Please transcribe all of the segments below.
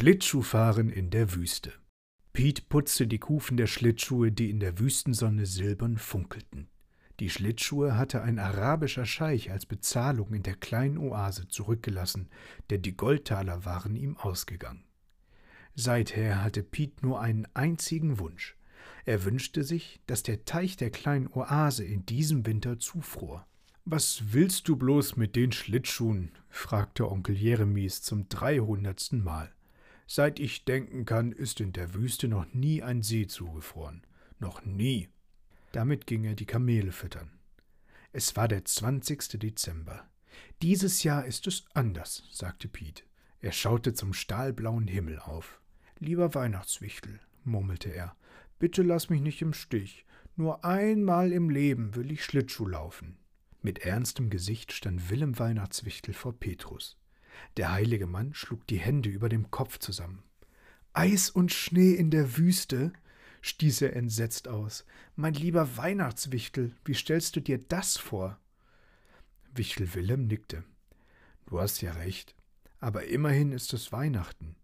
Schlittschuhfahren in der Wüste. Pete putzte die Kufen der Schlittschuhe, die in der Wüstensonne silbern funkelten. Die Schlittschuhe hatte ein arabischer Scheich als Bezahlung in der kleinen Oase zurückgelassen, denn die Goldtaler waren ihm ausgegangen. Seither hatte Pete nur einen einzigen Wunsch. Er wünschte sich, dass der Teich der kleinen Oase in diesem Winter zufror. Was willst du bloß mit den Schlittschuhen? fragte Onkel Jeremies zum dreihundertsten Mal. Seit ich denken kann, ist in der Wüste noch nie ein See zugefroren. Noch nie. Damit ging er die Kamele füttern. Es war der 20. Dezember. Dieses Jahr ist es anders, sagte Piet. Er schaute zum stahlblauen Himmel auf. Lieber Weihnachtswichtel, murmelte er, bitte lass mich nicht im Stich. Nur einmal im Leben will ich Schlittschuh laufen. Mit ernstem Gesicht stand Willem Weihnachtswichtel vor Petrus. Der heilige Mann schlug die Hände über dem Kopf zusammen. Eis und Schnee in der Wüste? stieß er entsetzt aus. Mein lieber Weihnachtswichtel, wie stellst du dir das vor? Wichtel Wilhelm nickte. Du hast ja recht, aber immerhin ist es Weihnachten.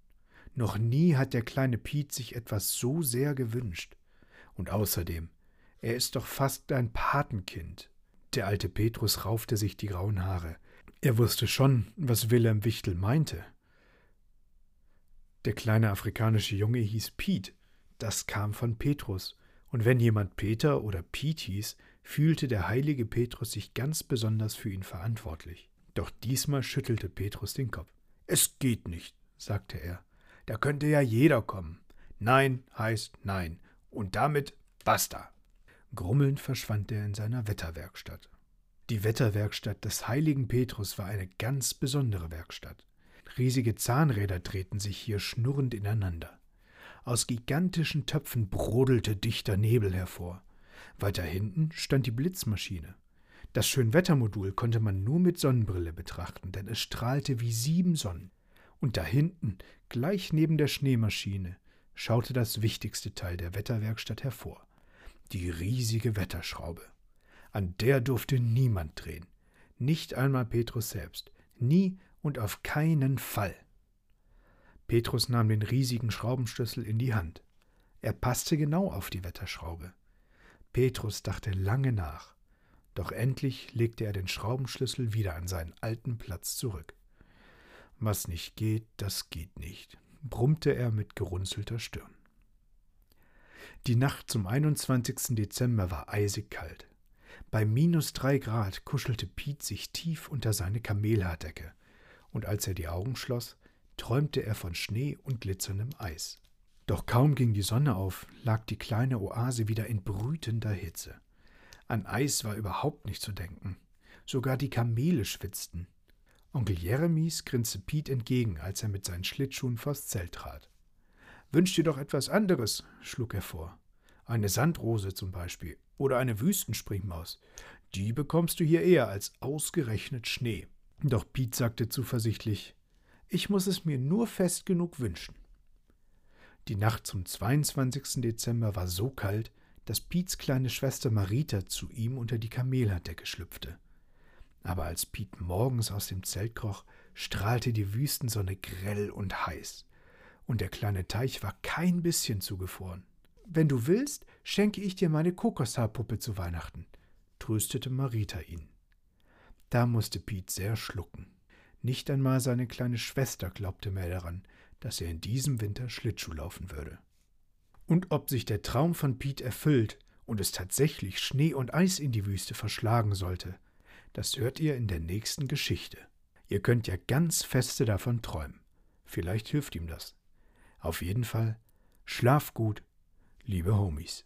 Noch nie hat der kleine Piet sich etwas so sehr gewünscht. Und außerdem, er ist doch fast dein Patenkind. Der alte Petrus raufte sich die grauen Haare. Er wusste schon, was Wilhelm Wichtel meinte. Der kleine afrikanische Junge hieß Piet. Das kam von Petrus. Und wenn jemand Peter oder Piet hieß, fühlte der heilige Petrus sich ganz besonders für ihn verantwortlich. Doch diesmal schüttelte Petrus den Kopf. Es geht nicht, sagte er. Da könnte ja jeder kommen. Nein heißt Nein. Und damit basta. Grummelnd verschwand er in seiner Wetterwerkstatt. Die Wetterwerkstatt des heiligen Petrus war eine ganz besondere Werkstatt. Riesige Zahnräder drehten sich hier schnurrend ineinander. Aus gigantischen Töpfen brodelte dichter Nebel hervor. Weiter hinten stand die Blitzmaschine. Das Schönwettermodul konnte man nur mit Sonnenbrille betrachten, denn es strahlte wie sieben Sonnen. Und da hinten, gleich neben der Schneemaschine, schaute das wichtigste Teil der Wetterwerkstatt hervor. Die riesige Wetterschraube. An der durfte niemand drehen. Nicht einmal Petrus selbst. Nie und auf keinen Fall. Petrus nahm den riesigen Schraubenschlüssel in die Hand. Er passte genau auf die Wetterschraube. Petrus dachte lange nach, doch endlich legte er den Schraubenschlüssel wieder an seinen alten Platz zurück. Was nicht geht, das geht nicht, brummte er mit gerunzelter Stirn. Die Nacht zum 21. Dezember war eisig kalt. Bei minus drei Grad kuschelte Piet sich tief unter seine Kamelhaardecke, und als er die Augen schloss, träumte er von Schnee und glitzerndem Eis. Doch kaum ging die Sonne auf, lag die kleine Oase wieder in brütender Hitze. An Eis war überhaupt nicht zu denken. Sogar die Kamele schwitzten. Onkel Jeremies grinste Piet entgegen, als er mit seinen Schlittschuhen vors Zelt trat. Wünsch dir doch etwas anderes, schlug er vor. Eine Sandrose zum Beispiel oder eine Wüstenspringmaus. Die bekommst du hier eher als ausgerechnet Schnee. Doch Piet sagte zuversichtlich, ich muss es mir nur fest genug wünschen. Die Nacht zum 22. Dezember war so kalt, dass Piets kleine Schwester Marita zu ihm unter die Kameldecke schlüpfte. Aber als Piet morgens aus dem Zelt kroch, strahlte die Wüstensonne grell und heiß, und der kleine Teich war kein bisschen zugefroren. Wenn du willst, schenke ich dir meine Kokoshaarpuppe zu Weihnachten, tröstete Marita ihn. Da musste Piet sehr schlucken. Nicht einmal seine kleine Schwester glaubte mehr daran, dass er in diesem Winter Schlittschuh laufen würde. Und ob sich der Traum von Piet erfüllt und es tatsächlich Schnee und Eis in die Wüste verschlagen sollte, das hört ihr in der nächsten Geschichte. Ihr könnt ja ganz feste davon träumen. Vielleicht hilft ihm das. Auf jeden Fall, schlaf gut liebe Homies.